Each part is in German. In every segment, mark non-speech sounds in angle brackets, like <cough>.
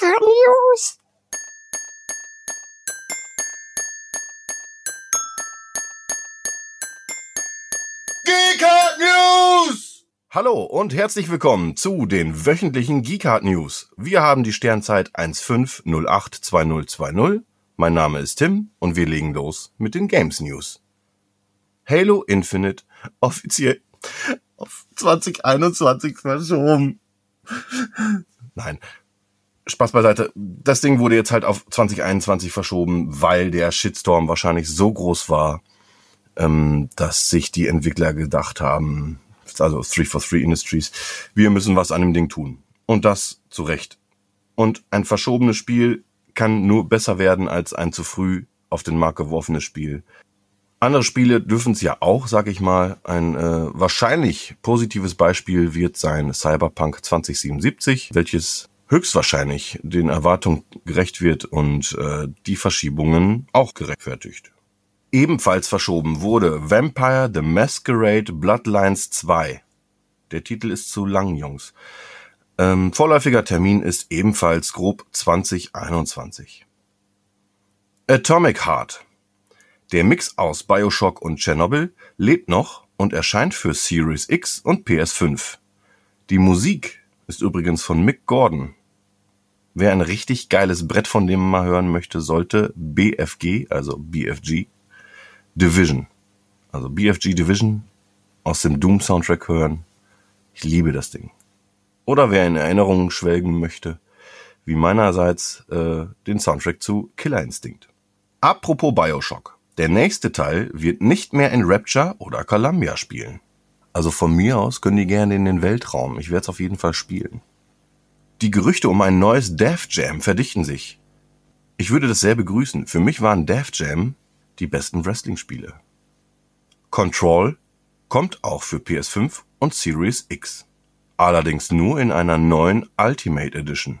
News. Geekart News! Hallo und herzlich willkommen zu den wöchentlichen Geekart News. Wir haben die Sternzeit 15082020. Mein Name ist Tim und wir legen los mit den Games News. Halo Infinite <laughs> offiziell auf 2021 verschoben. Nein. Spaß beiseite. Das Ding wurde jetzt halt auf 2021 verschoben, weil der Shitstorm wahrscheinlich so groß war, ähm, dass sich die Entwickler gedacht haben, also 343 Industries, wir müssen was an dem Ding tun. Und das zu Recht. Und ein verschobenes Spiel kann nur besser werden als ein zu früh auf den Markt geworfenes Spiel. Andere Spiele dürfen es ja auch, sag ich mal. Ein äh, wahrscheinlich positives Beispiel wird sein Cyberpunk 2077, welches höchstwahrscheinlich den Erwartungen gerecht wird und äh, die Verschiebungen auch gerechtfertigt. Ebenfalls verschoben wurde Vampire the Masquerade Bloodlines 2. Der Titel ist zu lang, Jungs. Ähm, vorläufiger Termin ist ebenfalls grob 2021. Atomic Heart der Mix aus Bioshock und Chernobyl lebt noch und erscheint für Series X und PS5. Die Musik ist übrigens von Mick Gordon. Wer ein richtig geiles Brett von dem mal hören möchte, sollte BFG, also BFG, Division, also BFG Division aus dem Doom Soundtrack hören. Ich liebe das Ding. Oder wer in Erinnerungen schwelgen möchte, wie meinerseits äh, den Soundtrack zu Killer Instinct. Apropos Bioshock. Der nächste Teil wird nicht mehr in Rapture oder Columbia spielen. Also von mir aus können die gerne in den Weltraum. Ich werde es auf jeden Fall spielen. Die Gerüchte um ein neues Death Jam verdichten sich. Ich würde das sehr begrüßen. Für mich waren Death Jam die besten Wrestling-Spiele. Control kommt auch für PS5 und Series X. Allerdings nur in einer neuen Ultimate Edition.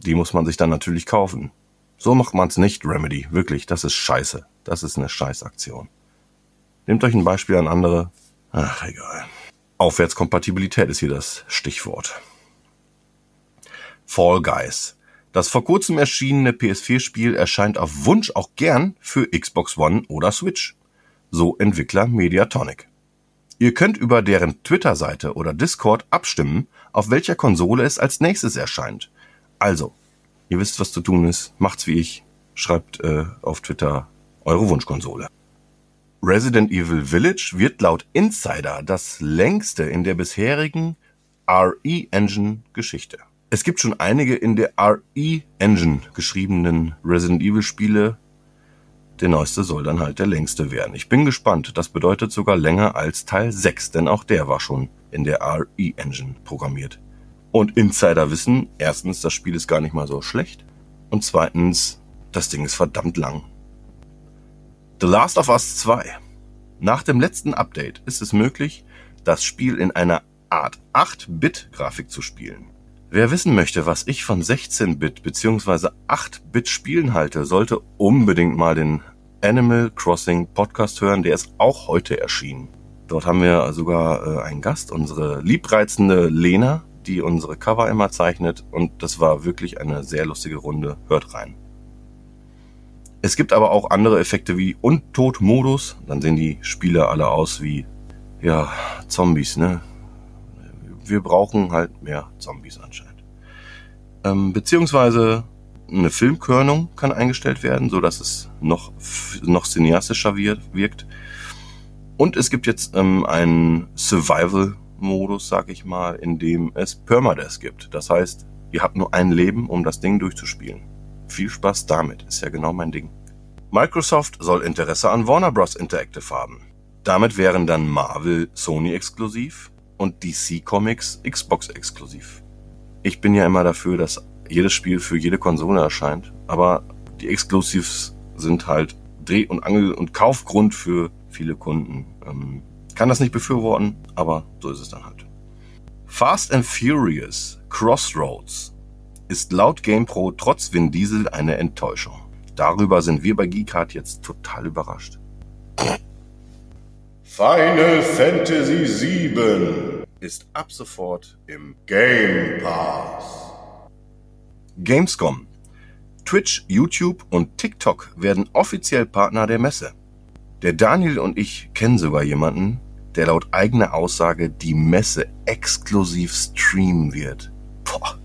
Die muss man sich dann natürlich kaufen. So macht man's nicht, Remedy. Wirklich, das ist scheiße. Das ist eine Scheißaktion. Nehmt euch ein Beispiel an andere. Ach, egal. Aufwärtskompatibilität ist hier das Stichwort. Fall Guys. Das vor kurzem erschienene PS4-Spiel erscheint auf Wunsch auch gern für Xbox One oder Switch. So Entwickler Mediatonic. Ihr könnt über deren Twitter-Seite oder Discord abstimmen, auf welcher Konsole es als nächstes erscheint. Also, Ihr wisst, was zu tun ist. Macht's wie ich. Schreibt äh, auf Twitter eure Wunschkonsole. Resident Evil Village wird laut Insider das längste in der bisherigen RE-Engine-Geschichte. Es gibt schon einige in der RE-Engine geschriebenen Resident Evil-Spiele. Der neueste soll dann halt der längste werden. Ich bin gespannt. Das bedeutet sogar länger als Teil 6, denn auch der war schon in der RE-Engine programmiert. Und Insider wissen, erstens, das Spiel ist gar nicht mal so schlecht. Und zweitens, das Ding ist verdammt lang. The Last of Us 2. Nach dem letzten Update ist es möglich, das Spiel in einer Art 8-Bit-Grafik zu spielen. Wer wissen möchte, was ich von 16-Bit bzw. 8-Bit Spielen halte, sollte unbedingt mal den Animal Crossing Podcast hören, der ist auch heute erschienen. Dort haben wir sogar äh, einen Gast, unsere liebreizende Lena, die unsere Cover immer zeichnet und das war wirklich eine sehr lustige Runde. Hört rein. Es gibt aber auch andere Effekte wie Untot-Modus. Dann sehen die Spieler alle aus wie, ja, Zombies, ne? Wir brauchen halt mehr Zombies anscheinend. Ähm, beziehungsweise eine Filmkörnung kann eingestellt werden, so dass es noch, noch cineastischer wirkt. Und es gibt jetzt ähm, einen Survival Modus, sag ich mal, in dem es Permadeath gibt. Das heißt, ihr habt nur ein Leben, um das Ding durchzuspielen. Viel Spaß damit, ist ja genau mein Ding. Microsoft soll Interesse an Warner Bros. Interactive haben. Damit wären dann Marvel Sony exklusiv und DC Comics Xbox exklusiv. Ich bin ja immer dafür, dass jedes Spiel für jede Konsole erscheint, aber die Exclusives sind halt Dreh- und Angel- und Kaufgrund für viele Kunden. Ähm, kann das nicht befürworten, aber so ist es dann halt. Fast and Furious Crossroads ist laut GamePro trotz Vin Diesel eine Enttäuschung. Darüber sind wir bei Geekart jetzt total überrascht. Final Fantasy VII ist ab sofort im Game Pass. Gamescom. Twitch, YouTube und TikTok werden offiziell Partner der Messe. Der Daniel und ich kennen sogar jemanden, der laut eigener Aussage die Messe exklusiv streamen wird. Boah.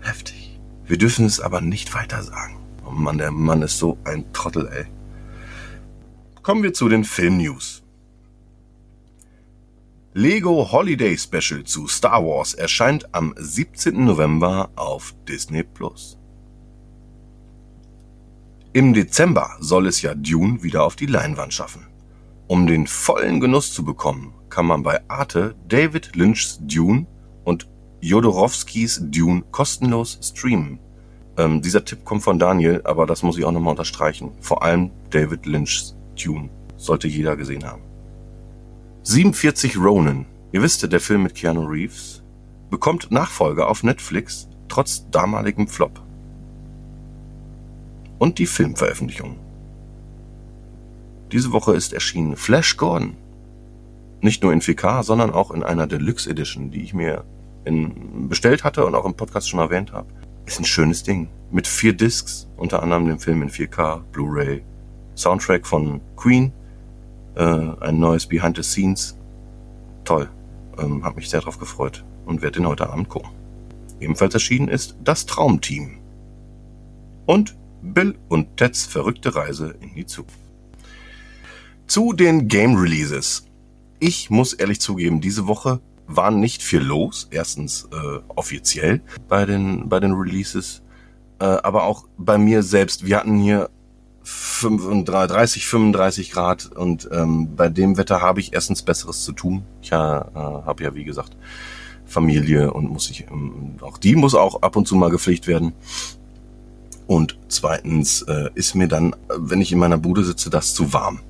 Heftig. Wir dürfen es aber nicht weiter sagen. Oh Mann, der Mann ist so ein Trottel, ey. Kommen wir zu den Film-News. Lego Holiday Special zu Star Wars erscheint am 17. November auf Disney Plus. Im Dezember soll es ja Dune wieder auf die Leinwand schaffen. Um den vollen Genuss zu bekommen, kann man bei Arte David Lynchs Dune und Jodorowskis Dune kostenlos streamen. Ähm, dieser Tipp kommt von Daniel, aber das muss ich auch nochmal unterstreichen. Vor allem David Lynchs Dune sollte jeder gesehen haben. 47 Ronin, ihr wisst der Film mit Keanu Reeves, bekommt Nachfolger auf Netflix trotz damaligem Flop. Und die Filmveröffentlichung. Diese Woche ist erschienen Flash Gordon. Nicht nur in 4K, sondern auch in einer Deluxe Edition, die ich mir in, bestellt hatte und auch im Podcast schon erwähnt habe. Ist ein schönes Ding. Mit vier Discs, unter anderem den Film in 4K, Blu-ray, Soundtrack von Queen, äh, ein neues Behind the Scenes. Toll. Ähm, hab mich sehr drauf gefreut und werde den heute Abend gucken. Ebenfalls erschienen ist Das Traumteam. Und Bill und Teds verrückte Reise in die Zukunft. Zu den Game Releases. Ich muss ehrlich zugeben, diese Woche war nicht viel los. Erstens äh, offiziell bei den, bei den Releases, äh, aber auch bei mir selbst. Wir hatten hier 35, 35 Grad und ähm, bei dem Wetter habe ich erstens Besseres zu tun. Ich äh, habe ja, wie gesagt, Familie und muss ich, ähm, auch die muss auch ab und zu mal gepflegt werden. Und zweitens äh, ist mir dann, wenn ich in meiner Bude sitze, das zu warm.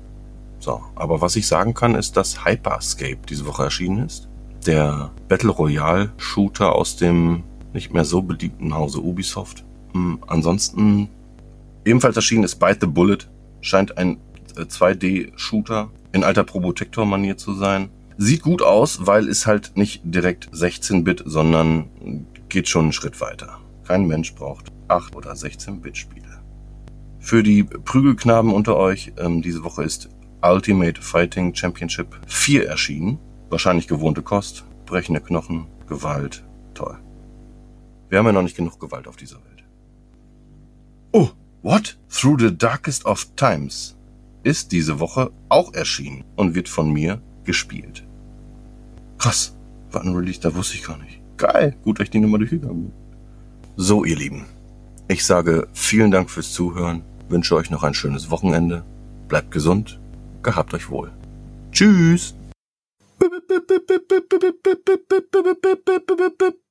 So, aber was ich sagen kann, ist, dass Hyperscape diese Woche erschienen ist. Der Battle Royale Shooter aus dem nicht mehr so beliebten Hause Ubisoft. Hm, ansonsten ebenfalls erschienen ist Bite the Bullet. Scheint ein 2D-Shooter äh, in alter Probotector-Manier zu sein. Sieht gut aus, weil es halt nicht direkt 16-Bit, sondern geht schon einen Schritt weiter. Kein Mensch braucht 8 oder 16-Bit-Spiele. Für die Prügelknaben unter euch, ähm, diese Woche ist Ultimate Fighting Championship 4 erschienen. Wahrscheinlich gewohnte Kost, brechende Knochen, Gewalt, toll. Wir haben ja noch nicht genug Gewalt auf dieser Welt. What? Through the Darkest of Times ist diese Woche auch erschienen und wird von mir gespielt. Krass, war ein Release, da wusste ich gar nicht. Geil, gut, dass ich die Nummer durchgegangen bin. So, ihr Lieben, ich sage vielen Dank fürs Zuhören, wünsche euch noch ein schönes Wochenende, bleibt gesund, gehabt euch wohl. Tschüss!